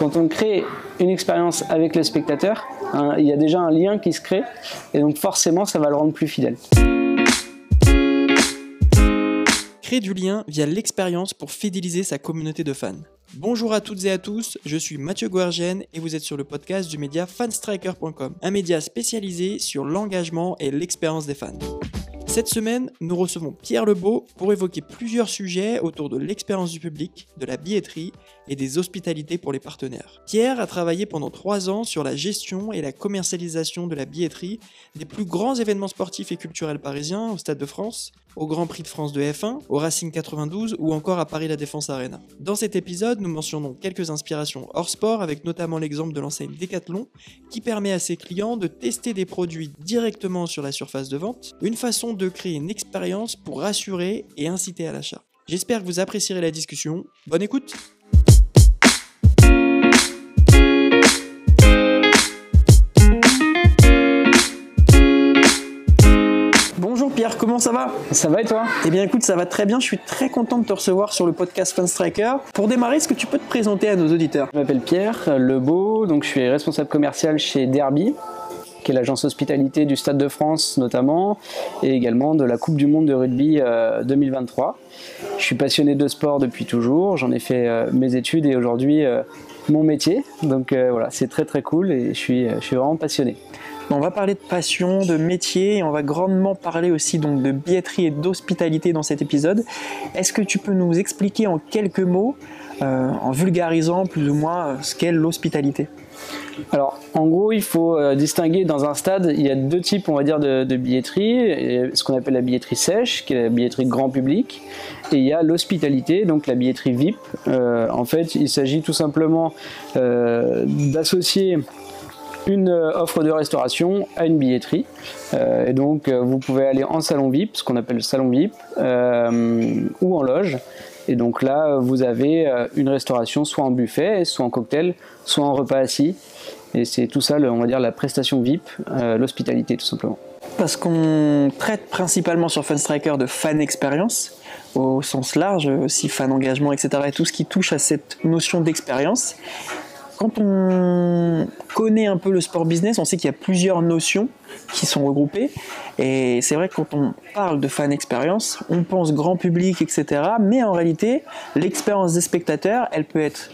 quand on crée une expérience avec le spectateur, hein, il y a déjà un lien qui se crée et donc forcément ça va le rendre plus fidèle. Créer du lien via l'expérience pour fidéliser sa communauté de fans. Bonjour à toutes et à tous, je suis Mathieu Guergen et vous êtes sur le podcast du média fanstriker.com, un média spécialisé sur l'engagement et l'expérience des fans. Cette semaine, nous recevons Pierre Lebeau pour évoquer plusieurs sujets autour de l'expérience du public, de la billetterie et des hospitalités pour les partenaires. Pierre a travaillé pendant trois ans sur la gestion et la commercialisation de la billetterie des plus grands événements sportifs et culturels parisiens au Stade de France, au Grand Prix de France de F1, au Racing 92 ou encore à Paris La Défense Arena. Dans cet épisode, nous mentionnons quelques inspirations hors sport avec notamment l'exemple de l'enseigne Decathlon qui permet à ses clients de tester des produits directement sur la surface de vente, une façon de créer une expérience pour rassurer et inciter à l'achat. J'espère que vous apprécierez la discussion. Bonne écoute Bonjour Pierre, comment ça va? Ça va et toi? Eh bien écoute, ça va très bien, je suis très content de te recevoir sur le podcast Fun Striker. Pour démarrer, est-ce que tu peux te présenter à nos auditeurs? Je m'appelle Pierre Lebeau, donc je suis responsable commercial chez Derby, qui est l'agence hospitalité du Stade de France notamment, et également de la Coupe du Monde de rugby 2023. Euh, je suis passionné de sport depuis toujours, j'en ai fait euh, mes études et aujourd'hui euh, mon métier, donc voilà, c'est très très cool et je suis, je suis vraiment passionné. On va parler de passion, de métier, et on va grandement parler aussi donc de billetterie et d'hospitalité dans cet épisode. Est-ce que tu peux nous expliquer en quelques mots, en vulgarisant plus ou moins ce qu'est l'hospitalité? Alors, en gros, il faut euh, distinguer dans un stade, il y a deux types, on va dire, de, billetterie. ce qu'on appelle la billetterie sèche, qui est la billetterie grand public, et il y a l'hospitalité, donc la billetterie VIP. Euh, en fait, il s'agit tout simplement euh, d'associer une offre de restauration à une billetterie. et donc, vous pouvez aller en salon VIP, ce qu'on appelle le salon VIP, ou en loge. Et donc là, vous avez euh, une restauration soit en buffet, soit en cocktail, soit en repas assis. Et c'est tout ça, on va dire, la prestation VIP, euh, l'hospitalité tout simplement. Parce qu'on traite principalement sur Fun Striker de fan expérience, au sens large, aussi fan engagement, etc. Et tout ce qui touche à cette notion d'expérience. Quand on connaît un peu le sport business, on sait qu'il y a plusieurs notions qui sont regroupées. Et c'est vrai que quand on parle de fan expérience, on pense grand public, etc. Mais en réalité, l'expérience des spectateurs, elle peut être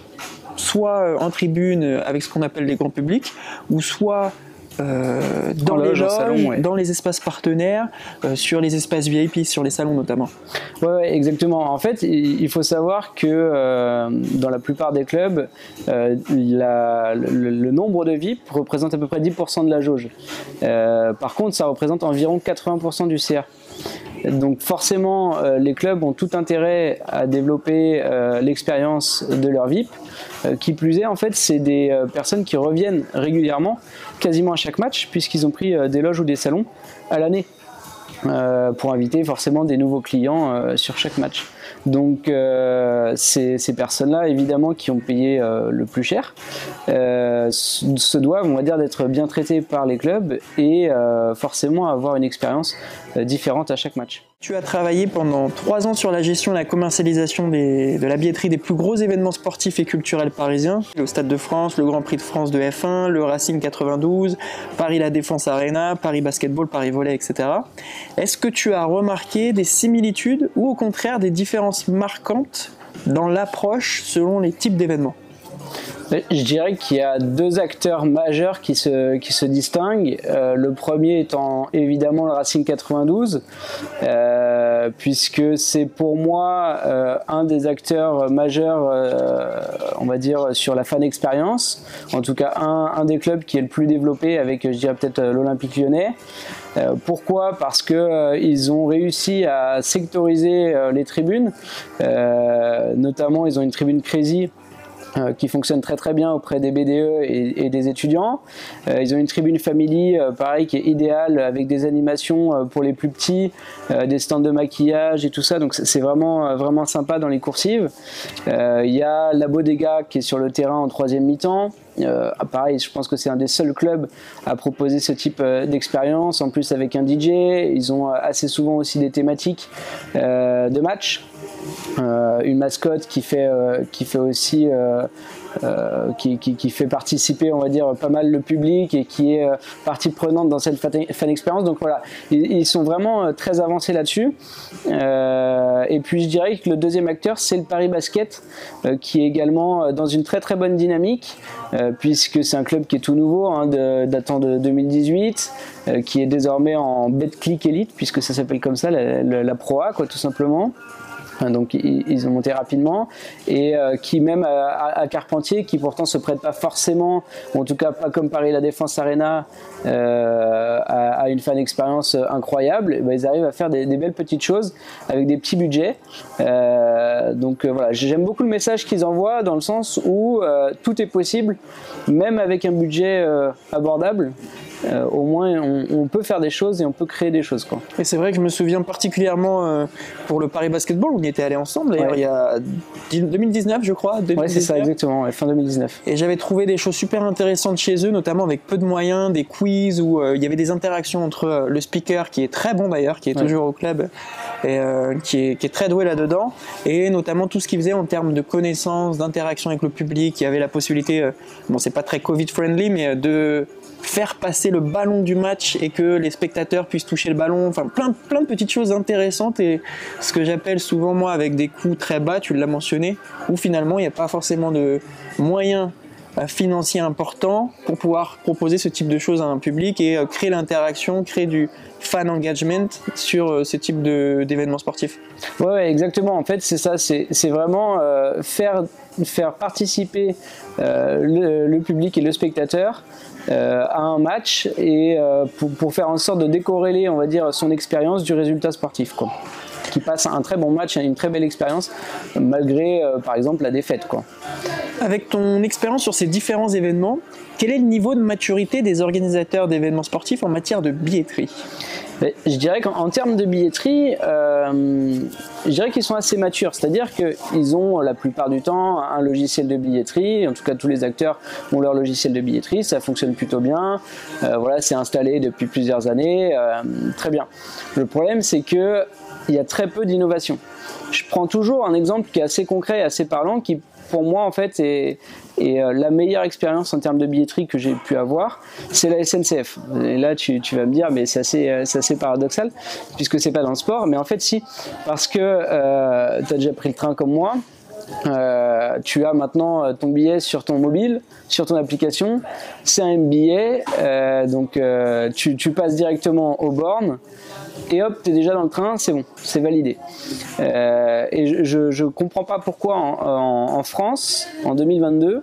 soit en tribune avec ce qu'on appelle les grands publics, ou soit euh, dans, les loges, dans les espaces partenaires, euh, sur les espaces VIP, sur les salons notamment. Ouais, exactement. En fait, il faut savoir que euh, dans la plupart des clubs, le, nombre de VIP représente à peu près 10% de la jauge. par contre, ça représente environ 80% du CR. Donc forcément, les clubs ont tout intérêt à développer l'expérience de leur VIP. qui plus est, en fait, c'est des personnes qui reviennent régulièrement quasiment à chaque match, puisqu'ils ont pris euh, des loges ou des salons à l'année. Euh, pour inviter forcément des nouveaux clients euh, sur chaque match. Donc ces, personnes-là, évidemment, qui ont payé le plus cher, se doivent, on va dire, d'être bien traitées par les clubs et forcément avoir une expérience différente à chaque match. Tu as travaillé pendant trois ans sur la gestion et la commercialisation de la billetterie des plus gros événements sportifs et culturels parisiens. Le Stade de France, le Grand Prix de France de F1, le Racing 92, Paris La Défense Arena, Paris Basketball, Paris Volley, etc. Est-ce que tu as remarqué des similitudes ou au contraire des différences marquantes dans l'approche selon les types d'événements? Je dirais qu'il y a deux acteurs majeurs qui se, qui se distinguent. Euh, le premier étant évidemment le Racing 92, euh, puisque c'est pour moi euh, un des acteurs majeurs, on va dire, sur la fan expérience. En tout cas, un, un, des clubs qui est le plus développé avec, je dirais peut-être, l'Olympique lyonnais. pourquoi? Parce que ont réussi à sectoriser les tribunes. notamment, ils ont une tribune Crazy euh, qui fonctionne très très bien auprès des BDE et, des étudiants. Euh, ils ont une tribune family, euh, pareil, qui est idéale avec des animations pour les plus petits, des stands de maquillage et tout ça. Donc c'est vraiment vraiment sympa dans les coursives. Il y a la Bodega qui est sur le terrain en troisième mi-temps. Ah, pareil, je pense que c'est un des seuls clubs à proposer ce type d'expérience. En plus avec un DJ, ils ont assez souvent aussi des thématiques de match. une mascotte qui fait, qui fait aussi euh, qui, fait participer, on va dire, pas mal le public et qui est euh, partie prenante dans cette fan expérience. Donc voilà, ils, sont vraiment euh, très avancés là-dessus. et puis je dirais que le deuxième acteur, c'est le Paris Basket, qui est également dans une très très bonne dynamique, puisque c'est un club qui est tout nouveau, hein, datant de 2018, qui est désormais en Betclic Elite, puisque ça s'appelle comme ça, la, la Pro A, quoi, tout simplement. Donc ils ont monté rapidement et euh, qui même à, Carpentier, qui pourtant se prête pas forcément, en tout cas pas comme Paris La Défense Arena, euh, à, une fan expérience incroyable, et ben, ils arrivent à faire des, belles petites choses avec des petits budgets. Euh, donc voilà, j'aime beaucoup le message qu'ils envoient dans le sens où tout est possible, même avec un budget abordable. Euh, au moins on, peut faire des choses et on peut créer des choses. Quoi. Et c'est vrai que je me souviens particulièrement euh, pour le Paris Basketball, où on y était allé ensemble d'ailleurs il y a 2019 je crois. Oui c'est ça exactement, fin 2019. Et j'avais trouvé des choses super intéressantes chez eux, notamment avec peu de moyens, des quiz où euh, il y avait des interactions entre le speaker qui est très bon d'ailleurs, qui est toujours au club et qui est, qui, est, très doué là-dedans, et notamment tout ce qu'il faisait en termes de connaissances, d'interaction avec le public, il y avait la possibilité, bon c'est pas très Covid friendly, mais de faire passer le ballon du match et que les spectateurs puissent toucher le ballon, enfin plein, plein de petites choses intéressantes et ce que j'appelle souvent moi avec des coûts très bas, tu l'as mentionné, où finalement il n'y a pas forcément de moyens euh, financiers importants pour pouvoir proposer ce type de choses à un public et euh, créer l'interaction, créer du fan engagement sur euh, ce type d'événements sportifs. Ouais, exactement. En fait, c'est ça. C'est vraiment faire, faire participer le, public et le spectateur à un match et euh, pour, faire en sorte de décorréler, on va dire, son expérience du résultat sportif. Quoi. Qui passe un très bon match et une très belle expérience malgré, euh, par exemple, la défaite. Quoi. Avec ton expérience sur ces différents événements, quel est le niveau de maturité des organisateurs d'événements sportifs en matière de billetterie? Je dirais qu'en termes de billetterie, euh, je dirais qu'ils sont assez matures. C'est-à-dire qu'ils ont la plupart du temps un logiciel de billetterie. En tout cas, tous les acteurs ont leur logiciel de billetterie. Ça fonctionne plutôt bien. Euh, voilà, c'est installé depuis plusieurs années. Euh, très bien. Le problème, c'est que il y a très peu d'innovation. Je prends toujours un exemple qui est assez concret, assez parlant, qui pour moi en fait est, euh, la meilleure expérience en termes de billetterie que j'ai pu avoir, c'est la SNCF. Et là, tu, vas me dire, mais c'est assez, euh, assez paradoxal, puisque c'est pas dans le sport. Mais en fait, si, parce que euh, tu as déjà pris le train comme moi, tu as maintenant ton billet sur ton mobile, sur ton application. C'est un billet, donc tu, tu, passes directement aux bornes et hop, tu es déjà dans le train, c'est bon, c'est validé. Euh, et je ne comprends pas pourquoi en, France, en 2022,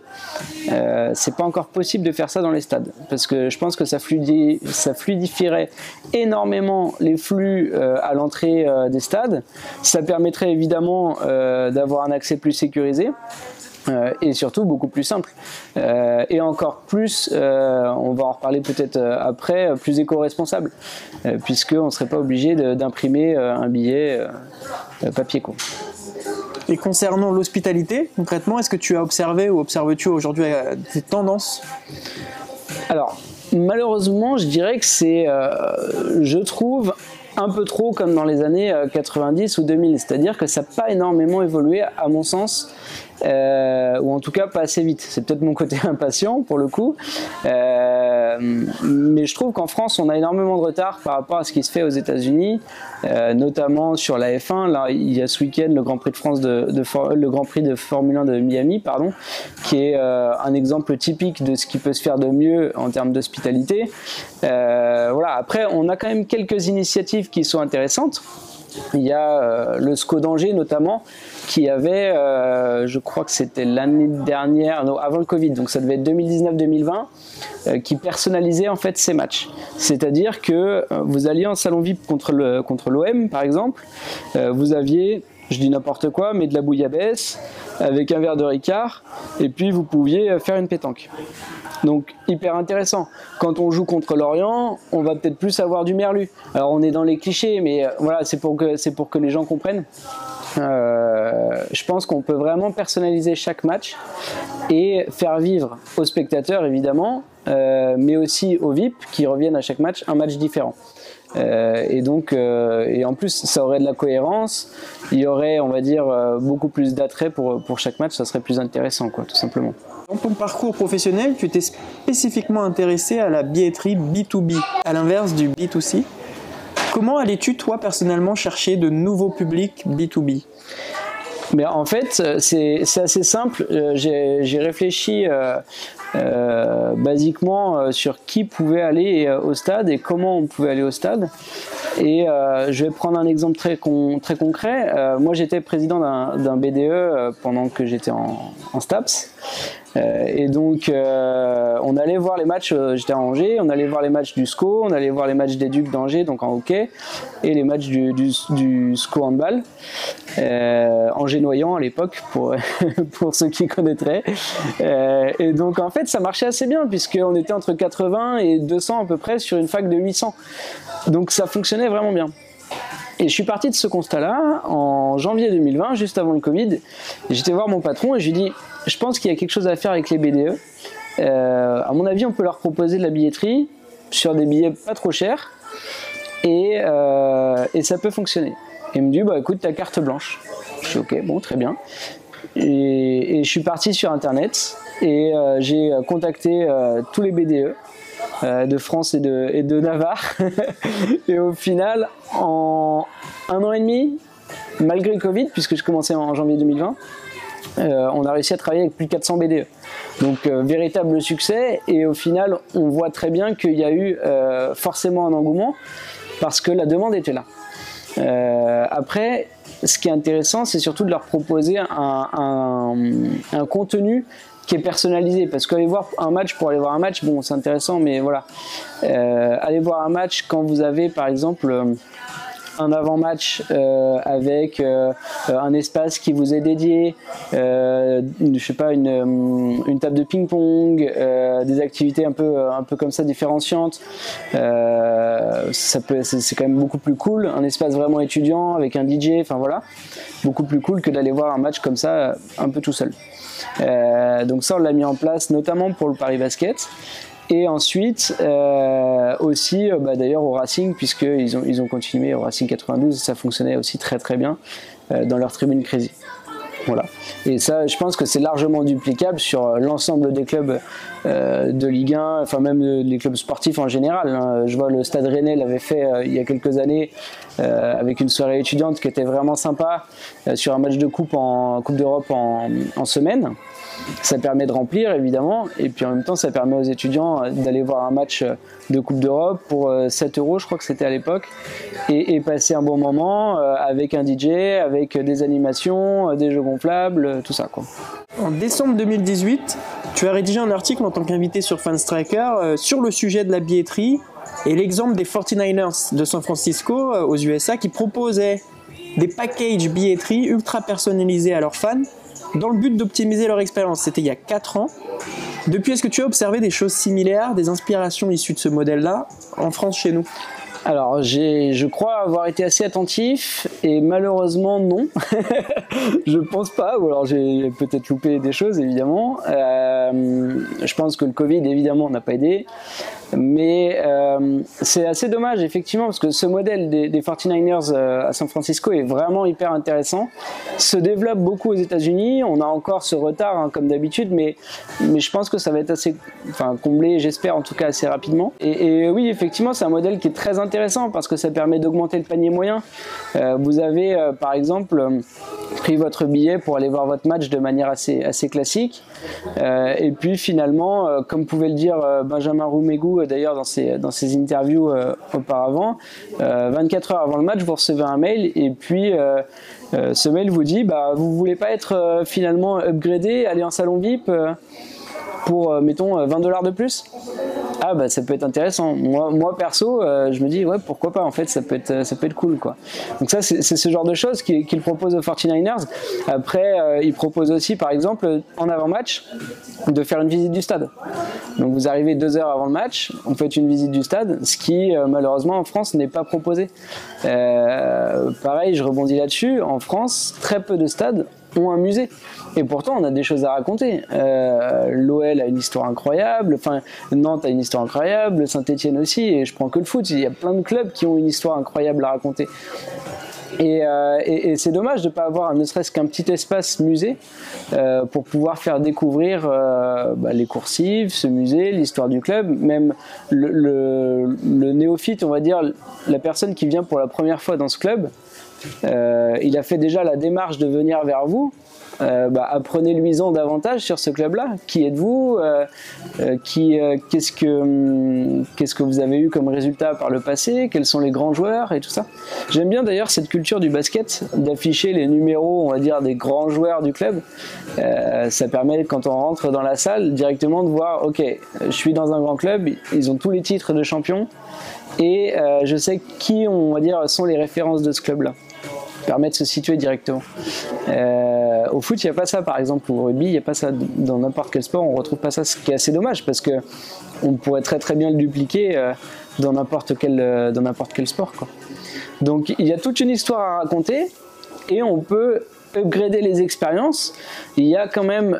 euh, c'est pas encore possible de faire ça dans les stades. Parce que je pense que ça, ça fluidifierait énormément les flux euh, à l'entrée euh, des stades. Ça permettrait évidemment d'avoir un accès plus sécurisé. Euh, et surtout beaucoup plus simple. Euh, et encore plus, euh, on va en reparler peut-être après, plus éco-responsable, puisqu'on ne serait pas obligé d'imprimer un billet papier. Quoi. Et concernant l'hospitalité, concrètement, est-ce que tu as observé ou observes-tu aujourd'hui des tendances? Alors, malheureusement, je dirais que c'est, je trouve, un peu trop comme dans les années 90 ou 2000. C'est-à-dire que ça n'a pas énormément évolué, à mon sens. Euh, ou en tout cas pas assez vite. C'est peut-être mon côté impatient pour le coup, euh, mais je trouve qu'en France on a énormément de retard par rapport à ce qui se fait aux États-Unis, euh, notamment sur la F1. Là, il y a ce week-end le Grand Prix de France de, le Grand Prix de Formule 1 de Miami, pardon, qui est un exemple typique de ce qui peut se faire de mieux en termes d'hospitalité. voilà. Après, on a quand même quelques initiatives qui sont intéressantes. Il y a le SCO d'Angers notamment qui avait, euh, je crois que c'était l'année dernière, avant le Covid, donc ça devait être 2019-2020, euh, qui personnalisait en fait ces matchs. C'est-à-dire que euh, vous alliez en salon VIP contre le contre l'OM par exemple, vous aviez, je dis n'importe quoi, mais de la bouillabaisse avec un verre de Ricard, et puis vous pouviez faire une pétanque. Donc hyper intéressant. Quand on joue contre l'Orient, on va peut-être plus avoir du merlu. Alors on est dans les clichés, mais voilà, c'est pour que les gens comprennent. Euh, je pense qu'on peut vraiment personnaliser chaque match et faire vivre aux spectateurs évidemment, euh, mais aussi aux VIP qui reviennent à chaque match un match différent. Et donc, et en plus, ça aurait de la cohérence. Il y aurait, on va dire, beaucoup plus d'attrait pour, pour chaque match. Ça serait plus intéressant, quoi, tout simplement. Dans ton parcours professionnel, tu t'es spécifiquement intéressé à la billetterie B2B, à l'inverse du B2C. Comment allais-tu, toi, personnellement, chercher de nouveaux publics B2B mais en fait, c'est assez simple. Euh, j'ai réfléchi euh, euh, basiquement sur qui pouvait aller au stade et comment on pouvait aller au stade. Et je vais prendre un exemple très, très concret. moi, j'étais président d'un BDE pendant que j'étais en, en, STAPS. Euh, et donc, euh, on allait voir les matchs, euh, j'étais à Angers, on allait voir les matchs du SCO, on allait voir les matchs des Ducs d'Angers, donc en hockey, et les matchs du, SCO handball, Angers-Noyant à l'époque, pour, pour ceux qui connaîtraient. et donc, en fait, ça marchait assez bien, puisqu'on était entre 80 et 200 à peu près sur une fac de 800. Donc, ça fonctionnait vraiment bien. Et je suis parti de ce constat-là en janvier 2020, juste avant le Covid. J'étais voir mon patron et je lui dis Je pense qu'il y a quelque chose à faire avec les BDE. Euh, à mon avis, on peut leur proposer de la billetterie sur des billets pas trop chers et, euh, ça peut fonctionner. Et il me dit Bah écoute, ta carte blanche. Je suis Ok, bon, très bien. Et, je suis parti sur internet et euh, j'ai contacté tous les BDE euh, de France et de, et de Navarre. et au final, en un an et demi, malgré le Covid, puisque je commençais en janvier 2020, euh, on a réussi à travailler avec plus de 400 BDE. Donc euh, véritable succès et au final on voit très bien qu'il y a eu forcément un engouement parce que la demande était là. après, ce qui est intéressant, c'est surtout de leur proposer un, un contenu qui est personnalisé parce qu'aller voir un match pour aller voir un match bon c'est intéressant mais voilà euh, aller voir un match quand vous avez par exemple euh, un avant-match euh, avec un espace qui vous est dédié, je sais pas, une, table de ping-pong, des activités un peu, comme ça différenciantes. c'est quand même beaucoup plus cool. Un espace vraiment étudiant avec un DJ, enfin voilà, beaucoup plus cool que d'aller voir un match comme ça un peu tout seul. Euh, donc ça, on l'a mis en place notamment pour le Paris Basket. Et ensuite, euh, aussi, euh, bah, d'ailleurs, au Racing, puisqu'ils ont, ils ont continué au Racing 92, ça fonctionnait aussi très très bien dans leur tribune Crazy. Voilà. Et ça, je pense que c'est largement duplicable sur l'ensemble des clubs de Ligue 1, enfin même les clubs sportifs en général. Hein. Je vois le Stade Rennais l'avait fait il y a quelques années avec une soirée étudiante qui était vraiment sympa sur un match de coupe en Coupe d'Europe en, semaine. Ça permet de remplir évidemment, et puis en même temps ça permet aux étudiants d'aller voir un match de Coupe d'Europe pour 7 euros, je crois que c'était à l'époque, et, passer un bon moment avec un DJ, avec des animations, des jeux gonflables, tout ça. En décembre 2018, tu as rédigé un article en tant qu'invité sur Fanstriker sur le sujet de la billetterie et l'exemple des 49ers de San Francisco aux USA qui proposaient des packages billetterie ultra personnalisés à leurs fans dans le but d'optimiser leur expérience. C'était il y a 4 ans. Depuis, est-ce que tu as observé des choses similaires, des inspirations issues de ce modèle-là en France chez nous? Alors, je crois avoir été assez attentif et malheureusement non. je pense pas, ou alors j'ai peut-être loupé des choses évidemment. Euh, je pense que le Covid évidemment n'a pas aidé. Mais euh, c'est assez dommage, effectivement, parce que ce modèle des, 49ers euh, à San Francisco est vraiment hyper intéressant. Se développe beaucoup aux États-Unis. On a encore ce retard, hein, comme d'habitude, mais, mais je pense que ça va être assez enfin, comblé, j'espère en tout cas assez rapidement. Et, oui, effectivement, c'est un modèle qui est très intéressant parce que ça permet d'augmenter le panier moyen. Euh, vous avez, par exemple, pris votre billet pour aller voir votre match de manière assez, assez classique. et puis finalement, comme pouvait le dire Benjamin Roumégou d'ailleurs dans ses, interviews euh, auparavant, 24 euh, heures avant le match, vous recevez un mail et puis euh, ce mail vous dit bah, vous voulez pas être finalement upgradé, aller en salon VIP pour, mettons, 20 dollars de plus ah bah ça peut être intéressant. Moi, perso, euh, je me dis ouais pourquoi pas en fait ça peut être ça peut être cool quoi. Donc ça c'est ce genre de choses qu'il propose aux 49ers. Après euh, il propose aussi par exemple en avant match de faire une visite du stade. Donc vous arrivez deux heures avant le match, on fait une visite du stade, ce qui euh, malheureusement en France n'est pas proposé. pareil, je rebondis là-dessus. En France, très peu de stades ont un musée. Et pourtant, on a des choses à raconter. Euh, L'OL a une histoire incroyable, enfin, Nantes a une histoire incroyable, Saint-Etienne aussi, et je prends que le foot. Il y a plein de clubs qui ont une histoire incroyable à raconter. Euh, et, c'est dommage de ne pas avoir ne serait-ce qu'un petit espace musée euh, pour pouvoir faire découvrir euh, bah, les coursives, ce musée, l'histoire du club, même le, néophyte, on va dire, la personne qui vient pour la première fois dans ce club. Il a fait déjà la démarche de venir vers vous euh, bah, apprenez-lui-en davantage sur ce club-là. Qui êtes-vous euh, euh, qu'est-ce, que, hum, que vous avez eu comme résultat par le passé? Quels sont les grands joueurs et tout ça? J'aime bien d'ailleurs cette culture du basket, d'afficher les numéros, on va dire, des grands joueurs du club. ça permet, quand on rentre dans la salle, directement de voir, ok, je suis dans un grand club, ils ont tous les titres de champion et je sais qui, on va dire, sont les références de ce club-là permet de se situer directement. Euh, au foot, il n'y a pas ça, par exemple, au rugby, il n'y a pas ça dans n'importe quel sport, on ne retrouve pas ça, ce qui est assez dommage parce que on pourrait très très bien le dupliquer euh, dans n'importe quel, euh, dans quel sport. Donc il y a toute une histoire à raconter et on peut upgrader les expériences. Il y a quand même,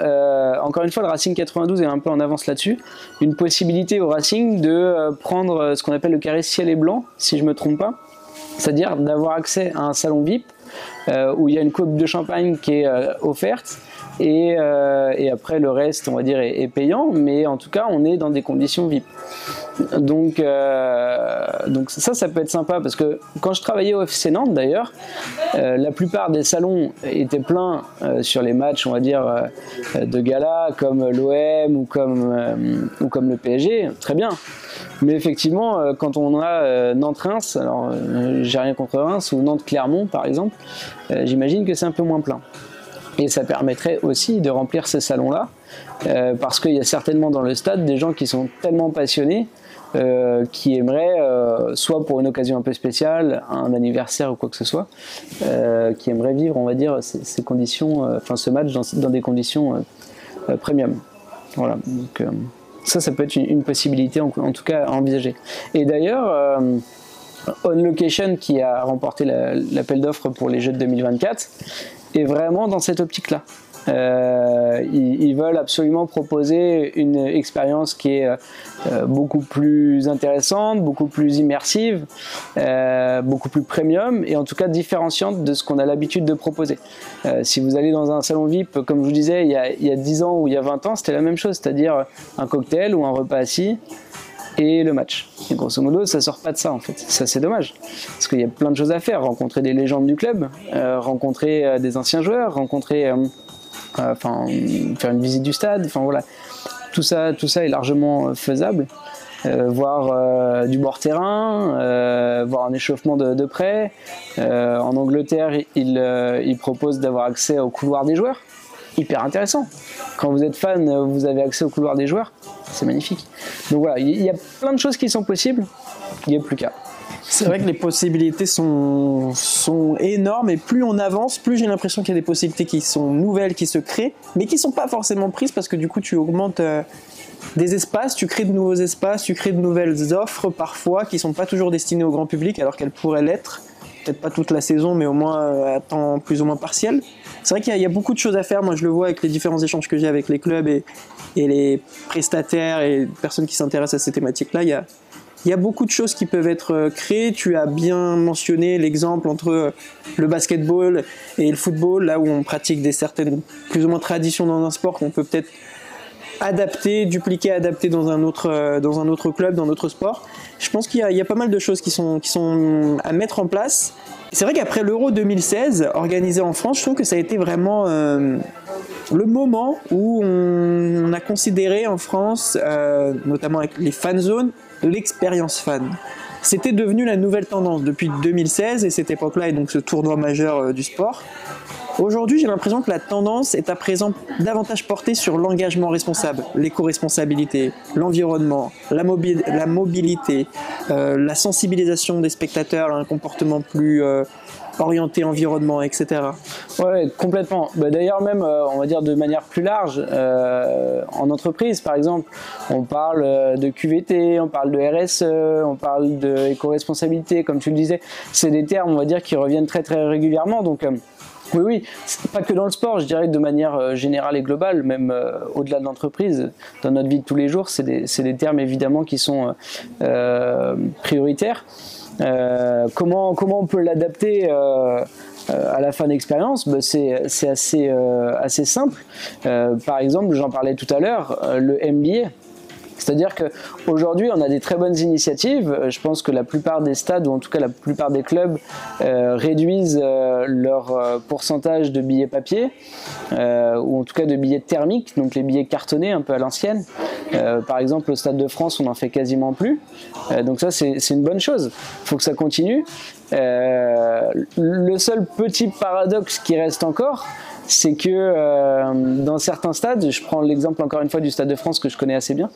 encore une fois, le Racing 92 est un peu en avance là-dessus, une possibilité au Racing de prendre ce qu'on appelle le carré ciel et blanc, si je me trompe pas c'est-à-dire d'avoir accès à un salon VIP euh, où il y a une coupe de champagne qui est euh, offerte. Euh, et, après le reste on va dire est, payant. Mais en tout cas on est dans des conditions VIP donc, donc ça ça peut être sympa. Parce que quand je travaillais au FC Nantes d'ailleurs la plupart des salons étaient pleins sur les matchs on va dire de gala comme l'OM ou comme, ou comme le PSG très bien mais effectivement, euh, quand on a euh, Nantes-Reims, alors euh, j'ai rien contre Reims, ou Nantes-Clermont par exemple, j'imagine que c'est un peu moins plein. Et ça permettrait aussi de remplir ces salons-là, parce qu'il y a certainement dans le stade des gens qui sont tellement passionnés qui aimeraient, soit pour une occasion un peu spéciale, un anniversaire ou quoi que ce soit, qui aimeraient vivre, on va dire, ces, conditions, enfin ce match dans, des conditions premium. Voilà. Ça, ça peut être une, possibilité en, tout cas à envisager. Et d'ailleurs, euh, On Location, qui a remporté l'appel d'offres pour les Jeux de 2024, est vraiment dans cette optique-là. Euh, ils, veulent absolument proposer une expérience qui est euh, beaucoup plus intéressante, beaucoup plus immersive, euh, beaucoup plus premium et en tout cas différenciante de ce qu'on a l'habitude de proposer. si vous allez dans un salon VIP, comme je vous disais, il y a, il y a 10 ans ou il y a 20 ans, c'était la même chose, c'est-à-dire un cocktail ou un repas assis et le match. Et grosso modo, ça sort pas de ça en fait. Ça c'est dommage parce qu'il y a plein de choses à faire. Rencontrer des légendes du club, rencontrer des anciens joueurs, rencontrer enfin faire une visite du stade, enfin voilà, tout ça, tout ça est largement euh, faisable. Euh, voir euh, du bord terrain, voir un échauffement de, près. en Angleterre, il, il propose d'avoir accès au couloir des joueurs. Hyper intéressant. Quand vous êtes fan, vous avez accès au couloir des joueurs. C'est magnifique. Donc voilà, il y a plein de choses qui sont possibles. Il n'y a plus qu'à. C'est vrai que les possibilités sont, sont énormes et plus on avance, plus j'ai l'impression qu'il y a des possibilités qui sont nouvelles, qui se créent, mais qui ne sont pas forcément prises parce que du coup tu augmentes euh, des espaces, tu crées de nouveaux espaces, tu crées de nouvelles offres parfois qui ne sont pas toujours destinées au grand public alors qu'elles pourraient l'être. Peut-être pas toute la saison, mais au moins euh, à temps plus ou moins partiel. C'est vrai qu'il y, a beaucoup de choses à faire. Moi, je le vois avec les différents échanges que j'ai avec les clubs et, les prestataires et personnes qui s'intéressent à ces thématiques-là. Il y a beaucoup de choses qui peuvent être euh, créées. Tu as bien mentionné l'exemple entre euh, le basketball et le football, là où on pratique des certaines plus ou moins traditions dans un sport qu'on peut peut-être adapter, dupliquer, adapter dans un autre, euh, dans un autre club, dans notre sport. Je pense qu'il y, a pas mal de choses qui sont, qui sont à mettre en place. C'est vrai qu'après l'Euro 2016, organisé en France, je trouve que ça a été vraiment le moment où on, a considéré en France, notamment avec les fan zones, l'expérience fan. C'était devenu la nouvelle tendance depuis 2016 et cette époque-là et donc ce tournoi majeur euh, du sport. Aujourd'hui, j'ai l'impression que la tendance est à présent davantage portée sur l'engagement responsable, l'éco-responsabilité, l'environnement, la, mobilité, euh, la sensibilisation des spectateurs à un comportement plus, euh, orienté environnement, etc. Ouais, complètement. Bah, D'ailleurs, même, euh, on va dire de manière plus large, euh, en entreprise, par exemple, on parle euh, de QVT, on parle de RSE, on parle de éco-responsabilité, comme tu le disais. C'est des termes, on va dire, qui reviennent très très régulièrement. Donc, oui, oui, pas que dans le sport, je dirais de manière générale et globale, même au-delà de l'entreprise, dans notre vie de tous les jours, c'est des, des, termes évidemment qui sont prioritaires. Euh, comment, comment on peut l'adapter euh, euh, à la fin d'expérience? Bah, C'est assez, assez simple. par exemple, j'en parlais tout à l'heure, le MBA. C'est-à-dire qu'aujourd'hui, on a des très bonnes initiatives. Je pense que la plupart des stades, ou en tout cas la plupart des clubs, réduisent leur pourcentage de billets papier, ou en tout cas de billets thermiques, donc les billets cartonnés un peu à l'ancienne. Euh, par exemple, au Stade de France, on n'en fait quasiment plus. Euh, donc ça, c'est une bonne chose. Il faut que ça continue. Euh, le seul petit paradoxe qui reste encore, c'est que dans certains stades, je prends l'exemple encore une fois du Stade de France que je connais assez bien,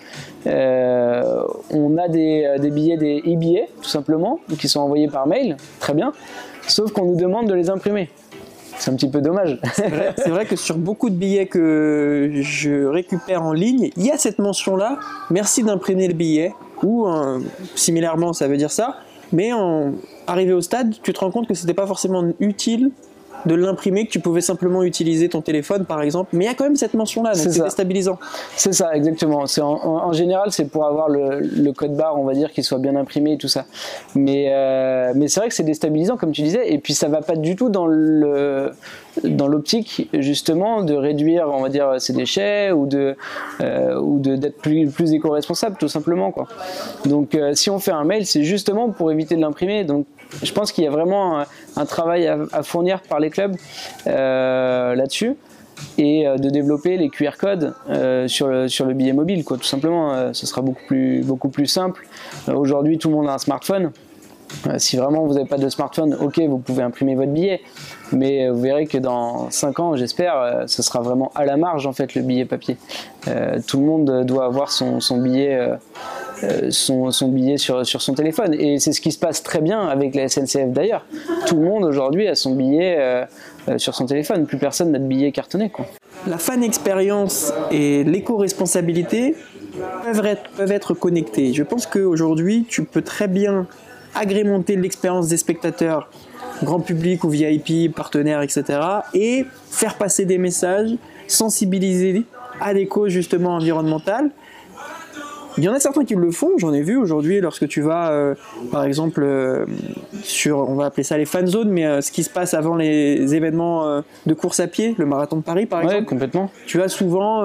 on a des, des, billets, des e-billets tout simplement, qui sont envoyés par mail, très bien, sauf qu'on nous demande de les imprimer. C'est un petit peu dommage. C'est vrai, que sur beaucoup de billets que je récupère en ligne, il y a cette mention-là. Merci d'imprimer le billet. Ou euh, similairement, ça veut dire ça. Mais en arrivé au stade, tu te rends compte que c'était pas forcément utile de l'imprimer, que tu pouvais simplement utiliser ton téléphone par exemple. Mais il y a quand même cette mention-là, donc c'est déstabilisant. C'est ça, exactement. En, en, général, c'est pour avoir le, code barre, on va dire, qu'il soit bien imprimé et tout ça. Mais, euh, mais c'est vrai que c'est déstabilisant, comme tu disais, et puis ça va pas du tout dans le dans l'optique justement de réduire on va dire ses déchets ou de euh, ou d'être plus plus éco-responsable tout simplement quoi donc euh, si on fait un mail c'est justement pour éviter de l'imprimer donc je pense qu'il y a vraiment un, travail à, fournir par les clubs euh, là-dessus et euh, de développer les QR codes euh, sur, le, sur le billet mobile, quoi. Tout simplement, ce sera beaucoup plus, beaucoup plus simple. Aujourd'hui, tout le monde a un smartphone. Si vraiment vous n'avez pas de smartphone, ok, vous pouvez imprimer votre billet, mais vous verrez que dans 5 ans, j'espère, ce sera vraiment à la marge en fait le billet papier. tout le monde doit avoir son, billet euh, son, billet sur, son téléphone. Et c'est ce qui se passe très bien avec la SNCF d'ailleurs. Tout le monde aujourd'hui a son billet euh, euh, sur son téléphone. Plus personne n'a de billet cartonné. La fan expérience et l'éco-responsabilité peuvent être, connectés. Je pense qu'aujourd'hui, tu peux très bien agrémenter l'expérience des spectateurs, grand public ou VIP, partenaires, etc. et faire passer des messages, sensibiliser à l'éco justement environnemental il y en a certains qui le font, j'en ai vu aujourd'hui lorsque tu vas, euh, par exemple, euh, sur, on va appeler ça les fan zones, mais euh, ce qui se passe avant les événements de course à pied, le marathon de Paris par exemple. complètement. Tu as souvent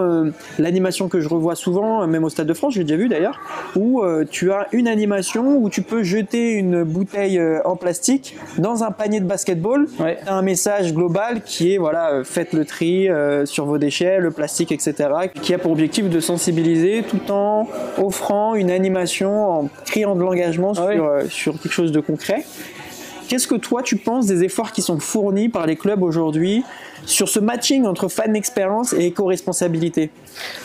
l'animation que je revois souvent, même au Stade de France, j'ai déjà vu d'ailleurs, où tu as une animation où tu peux jeter une bouteille en plastique dans un panier de basketball. Ouais. As un message global qui est voilà, faites le tri sur vos déchets, le plastique, etc., qui a pour objectif de sensibiliser tout en offrant une animation en criant de l'engagement ah euh, sur, quelque chose de concret. Qu'est-ce que toi tu penses des efforts qui sont fournis par les clubs aujourd'hui sur ce matching entre fan expérience et éco-responsabilité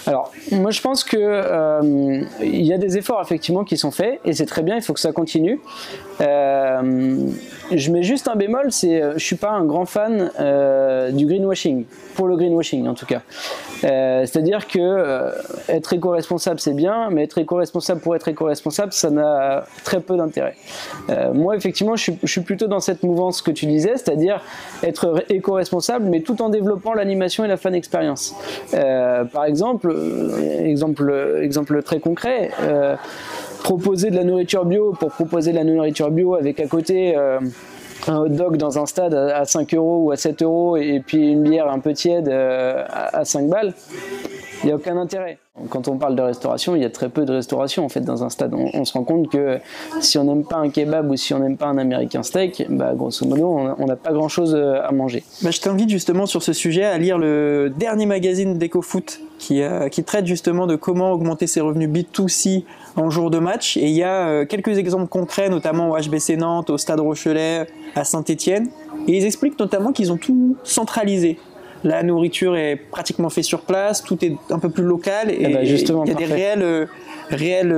Alors, moi je pense que euh, il y a des efforts effectivement qui sont faits et c'est très bien, il faut que ça continue. Euh, je mets juste un bémol, c'est je suis pas un grand fan du greenwashing, pour le greenwashing en tout cas. Euh, c'est-à-dire que euh, être éco-responsable c'est bien, mais être éco-responsable pour être éco-responsable, ça n'a très peu d'intérêt. Euh, moi, effectivement, je suis, plutôt dans cette mouvance que tu disais, c'est-à-dire être éco-responsable, mais tout en développant l'animation et la fan expérience. par exemple, exemple, exemple très concret proposer de la nourriture bio pour proposer de la nourriture bio avec à côté un hot dog dans un stade à 5 euros ou à 7 euros et puis une bière un peu tiède euh, à 5 balles, il n'y a aucun intérêt. Quand on parle de restauration, il y a très peu de restauration en fait dans un stade. On, se rend compte que si on n'aime pas un kebab ou si on n'aime pas un américain steak, bah, grosso modo, on n'a pas grand chose euh, à manger. Bah, je t'invite justement sur ce sujet à lire le dernier magazine d'EcoFoot qui, euh, qui traite justement de comment augmenter ses revenus B2C en jour de match. Et il y a euh, quelques exemples concrets, notamment au HBC Nantes, au Stade Rochelet, à Saint-Etienne. Et ils expliquent notamment qu'ils ont tout centralisé. La nourriture est pratiquement faite sur place, tout est un peu plus local et, eh ben, il y a des réels, euh, réels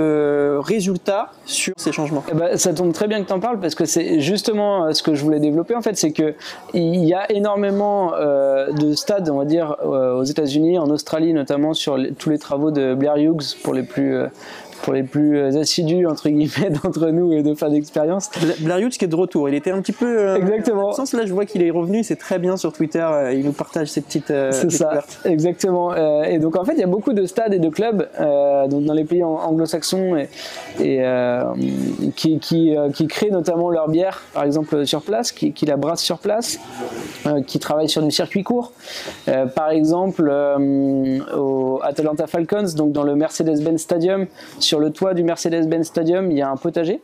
résultats sur ces changements. Eh ben, Ça tombe très bien que tu en parles parce que c'est justement ce que je voulais développer en fait, c'est qu'il y a énormément de stades, on va dire, aux États-Unis, en Australie notamment, sur tous les travaux de Blair Hughes pour les plus pour les plus euh, assidus entre guillemets d'entre nous et de fin d'expérience. Blarius qui est de retour, il était un petit peu euh, exactement. Sens, là je vois qu'il est revenu, c'est très bien sur Twitter, euh, il nous partage ses petites. c'est ça, exactement. et donc en fait il y a beaucoup de stades et de clubs donc dans les pays anglo-saxons et, qui, qui, qui, créent notamment leur bière par exemple sur place, qui, qui la brassent sur place, qui travaillent sur du circuit court. par exemple au Atalanta Falcons, donc dans le Mercedes-Benz Stadium sur le toit du Mercedes-Benz Stadium, il y a un potager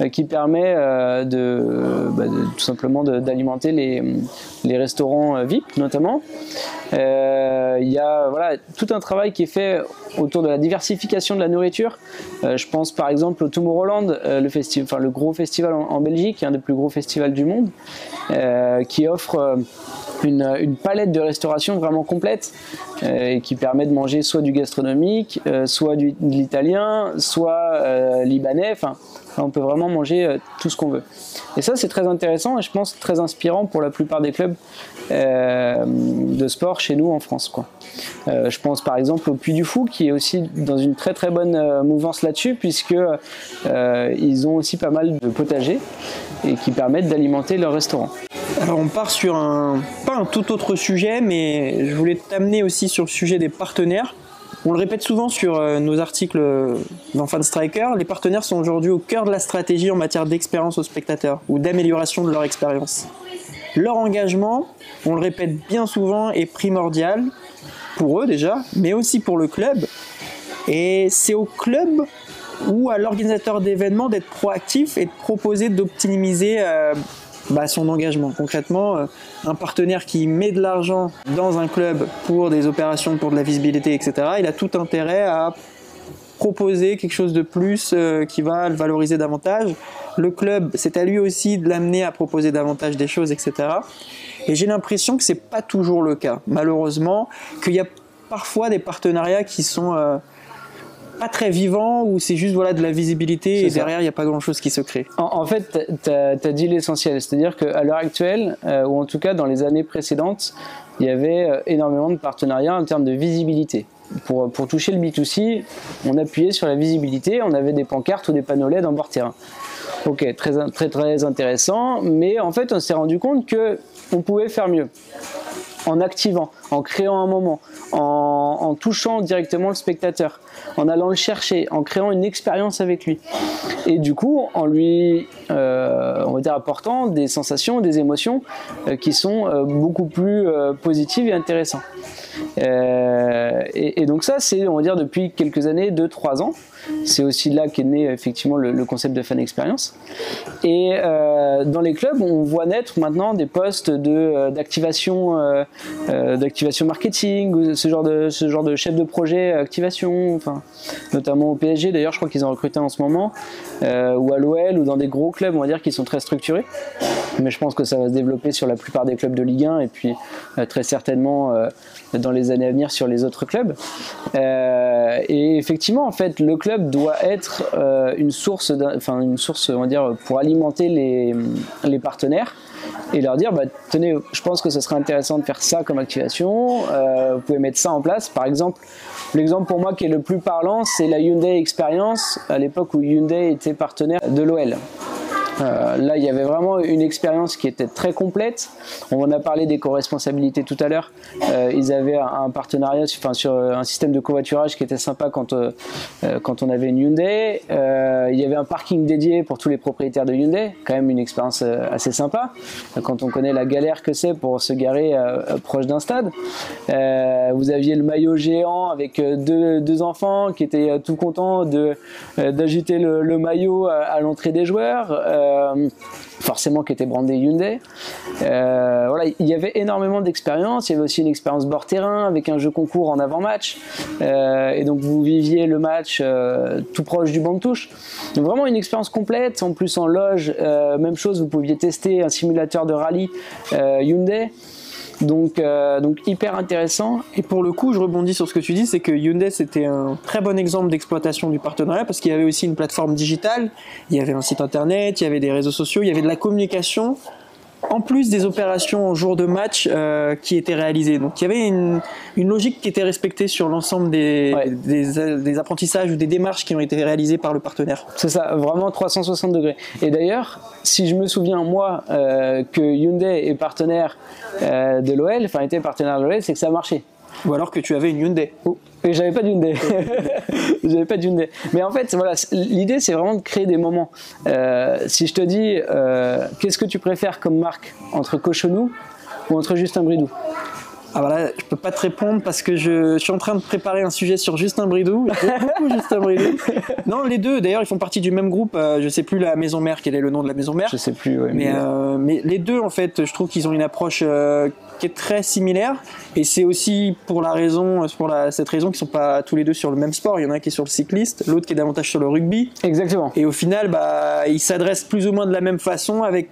euh, qui permet euh, bah, de, tout simplement d'alimenter les, restaurants euh, VIP notamment. il y a voilà, tout un travail qui est fait autour de la diversification de la nourriture. je pense par exemple au Tomorrowland, le, le gros festival en, Belgique, un des plus gros festivals du monde, qui offre une, palette de restauration vraiment complète euh, qui permet de manger soit du gastronomique, euh, soit du, de l'italien, soit euh, libanais. On peut vraiment manger tout ce qu'on veut. Et ça, c'est très intéressant et je pense très inspirant pour la plupart des clubs de sport chez nous en France. Quoi. je pense par exemple au Puy du Fou qui est aussi dans une très très bonne mouvance là-dessus puisque ils ont aussi pas mal de potagers et qui permettent d'alimenter leur restaurant. Alors on part sur un, pas un tout autre sujet, mais je voulais t'amener aussi sur le sujet des partenaires. On le répète souvent sur euh, nos articles dans Fan Striker, les partenaires sont aujourd'hui au cœur de la stratégie en matière d'expérience aux spectateurs ou d'amélioration de leur expérience. Leur engagement, on le répète bien souvent, est primordial pour eux déjà, mais aussi pour le club. Et c'est au club ou à l'organisateur d'événements d'être proactif et de proposer d'optimiser euh, bah, son engagement. Concrètement, euh, un partenaire qui met de l'argent dans un club pour des opérations, pour de la visibilité, etc., il a tout intérêt à proposer quelque chose de plus euh, qui va le valoriser davantage. Le club, c'est à lui aussi de l'amener à proposer davantage des choses, etc. Et j'ai l'impression que c'est pas toujours le cas, malheureusement, qu'il y a parfois des partenariats qui sont euh, pas très vivant ou c'est juste voilà de la visibilité et derrière il n'y a pas grand chose qui se crée En, fait, tu as, dit l'essentiel, c'est-à-dire qu'à l'heure actuelle, euh, ou en tout cas dans les années précédentes, il y avait euh, énormément de partenariats en termes de visibilité. Pour, pour toucher le B2C, on appuyait sur la visibilité, on avait des pancartes ou des panneaux LED en bord terrain. Ok, très, très très intéressant, mais en fait on s'est rendu compte que on pouvait faire mieux en activant, en créant un moment, en, touchant directement le spectateur, en allant le chercher, en créant une expérience avec lui. Et du coup, en lui, euh, on va dire, apportant des sensations, des émotions euh, qui sont euh, beaucoup plus positives et intéressantes. Et, et, donc ça, c'est, on va dire, depuis quelques années, 2-3 ans. C'est aussi là qu'est né effectivement le, concept de fan experience. Et euh, dans les clubs, on voit naître maintenant des postes de euh, d'activation, euh, d'activation marketing, ce genre de ce genre de chef de projet activation, enfin notamment au PSG. D'ailleurs, je crois qu'ils ont recruté en ce moment, ou à l'OL, ou dans des gros clubs, on va dire, qui sont très structurés. Mais je pense que ça va se développer sur la plupart des clubs de Ligue 1 et puis très certainement dans les années à venir sur les autres clubs. et effectivement, en fait, le club doit être euh, une source, enfin une source, on va dire, pour alimenter les, les partenaires et leur dire, bah, tenez, je pense que ce serait intéressant de faire ça comme activation. Euh, vous pouvez mettre ça en place. Par exemple, l'exemple pour moi qui est le plus parlant, c'est la Hyundai Experience à l'époque où Hyundai était partenaire de l'OL. Euh, là, il y avait vraiment une expérience qui était très complète. On en a parlé des co-responsabilités tout à l'heure. Euh, ils avaient un, partenariat enfin, sur un système de covoiturage qui était sympa quand, euh, quand on avait une Hyundai. il y avait un parking dédié pour tous les propriétaires de Hyundai. Quand même une expérience assez sympa quand on connaît la galère que c'est pour se garer proche d'un stade. vous aviez le maillot géant avec deux, enfants qui étaient tout contents d'agiter le, le, maillot à, l'entrée des joueurs. Euh, forcément qui était brandé Hyundai. Euh, voilà, il y avait énormément d'expérience. Il y avait aussi une expérience bord terrain avec un jeu concours en avant-match. Euh, et donc vous viviez le match tout proche du banc de touche. Donc vraiment une expérience complète. En plus en loge, même chose, vous pouviez tester un simulateur de rallye Hyundai. Donc, euh, donc hyper intéressant. Et pour le coup, je rebondis sur ce que tu dis, c'est que Hyundai c'était un très bon exemple d'exploitation du partenariat parce qu'il y avait aussi une plateforme digitale, il y avait un site internet, il y avait des réseaux sociaux, il y avait de la communication en plus des opérations au jour de match euh, qui étaient réalisées. Donc il y avait une, une logique qui était respectée sur l'ensemble des, Ouais. des, des apprentissages ou des démarches qui ont été réalisées par le partenaire. C'est ça, vraiment 360 degrés. Et d'ailleurs, si je me souviens, moi, euh, que Hyundai est partenaire euh, de l'OL, enfin était partenaire de l'OL, c'est que ça a marché. Ou alors que tu avais une Hyundai. Et j'avais pas d'Hyundai. j'avais pas d'Hyundai. Mais en fait, voilà, l'idée c'est vraiment de créer des moments. Euh, si je te dis, euh, qu'est-ce que tu préfères comme marque? Entre Cochonou ou entre Justin Bridou? Ah voilà, je peux pas te répondre parce que je, je suis en train de préparer un sujet sur Justin Bridou. Beaucoup Justin Bridou. Non, les deux, d'ailleurs, ils font partie du même groupe. euh, je sais plus la maison mère, quel est le nom de la maison mère. Je sais plus. ouais, Mais, euh, mais les deux, en fait, je trouve qu'ils ont une approche euh, qui est très similaire. Et c'est aussi pour la raison, pour la, cette raison qu'ils sont pas tous les deux sur le même sport. Il y en a un qui est sur le cycliste, l'autre qui est davantage sur le rugby. Exactement. Et au final, bah, ils s'adressent plus ou moins de la même façon, avec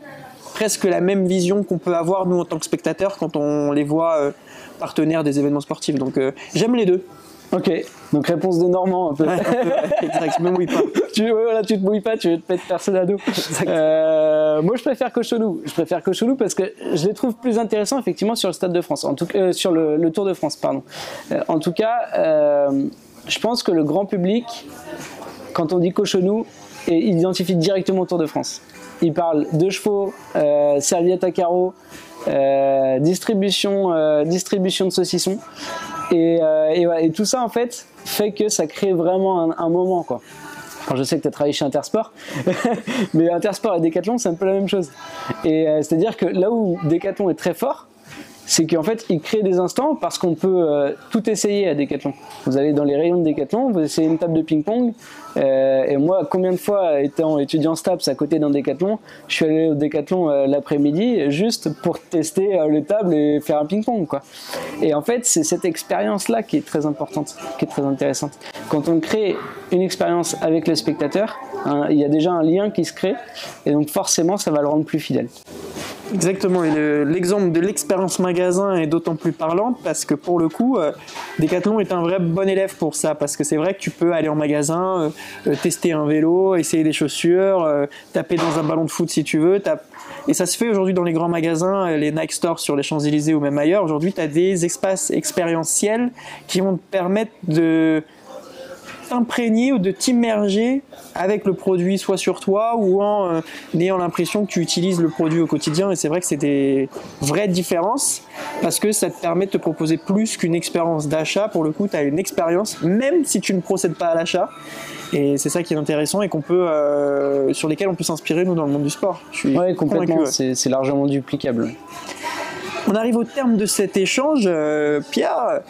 presque la même vision qu'on peut avoir nous en tant que spectateurs quand on les voit partenaires des événements sportifs. Donc euh, j'aime les deux. Ok. Donc réponse de Normand un peu. Ouais, un peu, ouais, exact, je me mouille pas. tu, ouais, voilà, tu te mouilles pas, tu veux te mettre personne à dos. Euh, moi, je préfère Cochonou. Je préfère Cochonou parce que je les trouve plus intéressants effectivement sur le Stade de France, en tout euh, sur le, le Tour de France, pardon. Euh, en tout cas, je pense que le grand public, quand on dit Cochonou, il identifie directement au Tour de France. Il parle de chevaux, euh, serviette à carreaux, euh, distribution, euh, distribution de saucissons. Et, euh, et, tout ça, en fait, fait que ça crée vraiment un, moment, quoi. Je sais que tu as travaillé chez Intersport, mais Intersport et Decathlon, c'est un peu la même chose. Et c'est-à-dire que là où Decathlon est très fort, c'est qu'en fait, il crée des instants parce qu'on peut tout essayer à Decathlon. Vous allez dans les rayons de Decathlon, vous essayez une table de ping-pong. Euh, et moi, combien de fois, étant étudiant STAPS à côté d'un Decathlon, je suis allé au Decathlon euh, l'après-midi juste pour tester euh, les tables et faire un ping-pong, quoi. Et en fait, c'est cette expérience-là qui est très importante, qui est très intéressante. Quand on crée une expérience avec le spectateur, hein, il y a déjà un lien qui se crée, et donc forcément, ça va le rendre plus fidèle. Exactement, et le- l'exemple de l'expérience magasin est d'autant plus parlante parce que pour le coup, Decathlon est un vrai bon élève pour ça, parce que c'est vrai que tu peux aller en magasin, tester un vélo, essayer des chaussures, euh, taper dans un ballon de foot si tu veux, et ça se fait aujourd'hui dans les grands magasins, euh, les Nike Stores sur les Champs-Élysées ou même ailleurs, aujourd'hui tu as des espaces expérientiels qui vont te permettre de t'imprégner ou de t'immerger avec le produit soit sur toi ou en euh, ayant l'impression que tu utilises le produit au quotidien. Et c'est vrai que c'est des vraies différences parce que ça te permet de te proposer plus qu'une expérience d'achat. Pour le coup tu as une expérience même si tu ne procèdes pas à l'achat. Et c'est ça qui est intéressant et qu'on peut euh, sur lesquels on peut s'inspirer nous dans le monde du sport. Je suis Ouais, complètement, ouais. c'est largement duplicable. On arrive au terme de cet échange. Euh, Pierre,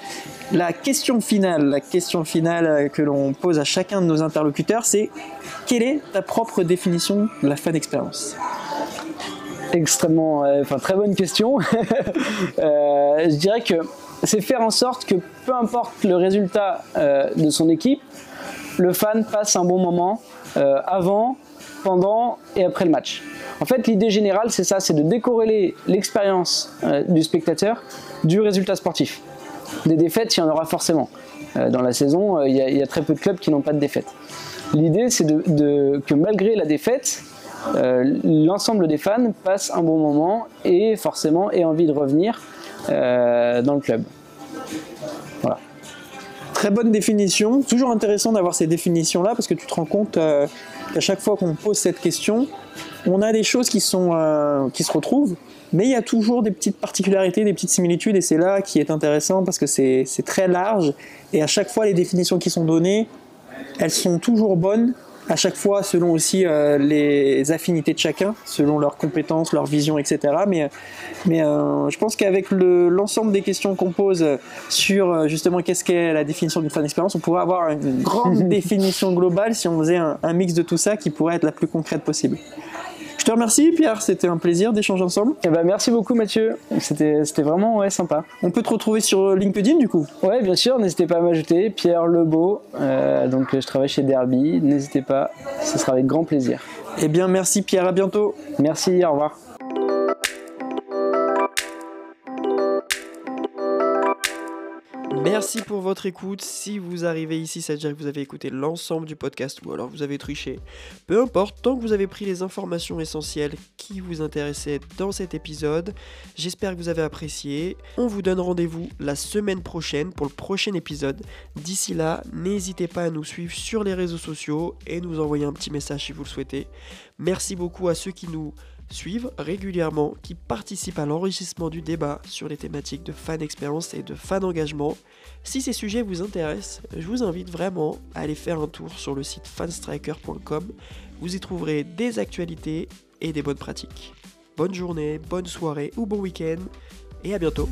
la question finale, la question finale que l'on pose à chacun de nos interlocuteurs, c'est quelle est ta propre définition de la fan expérience? Extrêmement, euh, enfin très bonne question. Euh, je dirais que c'est faire en sorte que peu importe le résultat de son équipe, le fan passe un bon moment avant, pendant et après le match. En fait, l'idée générale, c'est ça, c'est de décorréler l'expérience euh, du spectateur du résultat sportif. Des défaites, il y en aura forcément. Euh, dans la saison, euh, il y, a- très peu de clubs qui n'ont pas de défaites. L'idée, c'est de, que malgré la défaite, l'ensemble des fans passent un bon moment et forcément aient envie de revenir dans le club. Très bonne définition. Toujours intéressant d'avoir ces définitions-là parce que tu te rends compte euh, qu'à chaque fois qu'on pose cette question, on a des choses qui, sont, euh, qui se retrouvent, mais il y a toujours des petites particularités, des petites similitudes, et c'est là qui est intéressant parce que c'est très large, et à chaque fois, les définitions qui sont données, elles sont toujours bonnes, à chaque fois selon aussi euh, les affinités de chacun, selon leurs compétences, leur vision, etc. Mais, mais euh, je pense qu'avec le- l'ensemble des questions qu'on pose sur euh, justement qu'est-ce qu'est la définition d'une fan expérience, on pourrait avoir une grande définition globale si on faisait un, un mix de tout ça qui pourrait être la plus concrète possible. Je te remercie Pierre, c'était un plaisir d'échanger ensemble. Eh ben, merci beaucoup Mathieu, c'était vraiment ouais, sympa. On peut te retrouver sur LinkedIn du coup? Ouais, bien sûr, n'hésitez pas à m'ajouter, Pierre Lebeau, euh, donc euh, je travaille chez Derby, n'hésitez pas, ce sera avec grand plaisir. Eh bien merci Pierre, à bientôt. Merci, au revoir. Merci pour votre écoute. Si vous arrivez ici, ça veut dire que vous avez écouté l'ensemble du podcast ou alors vous avez triché. Peu importe, tant que vous avez pris les informations essentielles qui vous intéressaient dans cet épisode, j'espère que vous avez apprécié. On vous donne rendez-vous la semaine prochaine pour le prochain épisode. D'ici là, n'hésitez pas à nous suivre sur les réseaux sociaux et nous envoyer un petit message si vous le souhaitez. Merci beaucoup à ceux qui nous suivent régulièrement, qui participent à l'enrichissement du débat sur les thématiques de fan expérience et de fan engagement. Si ces sujets vous intéressent, je vous invite vraiment à aller faire un tour sur le site fanstriker.com. Vous y trouverez des actualités et des bonnes pratiques. Bonne journée, bonne soirée ou bon week-end et à bientôt.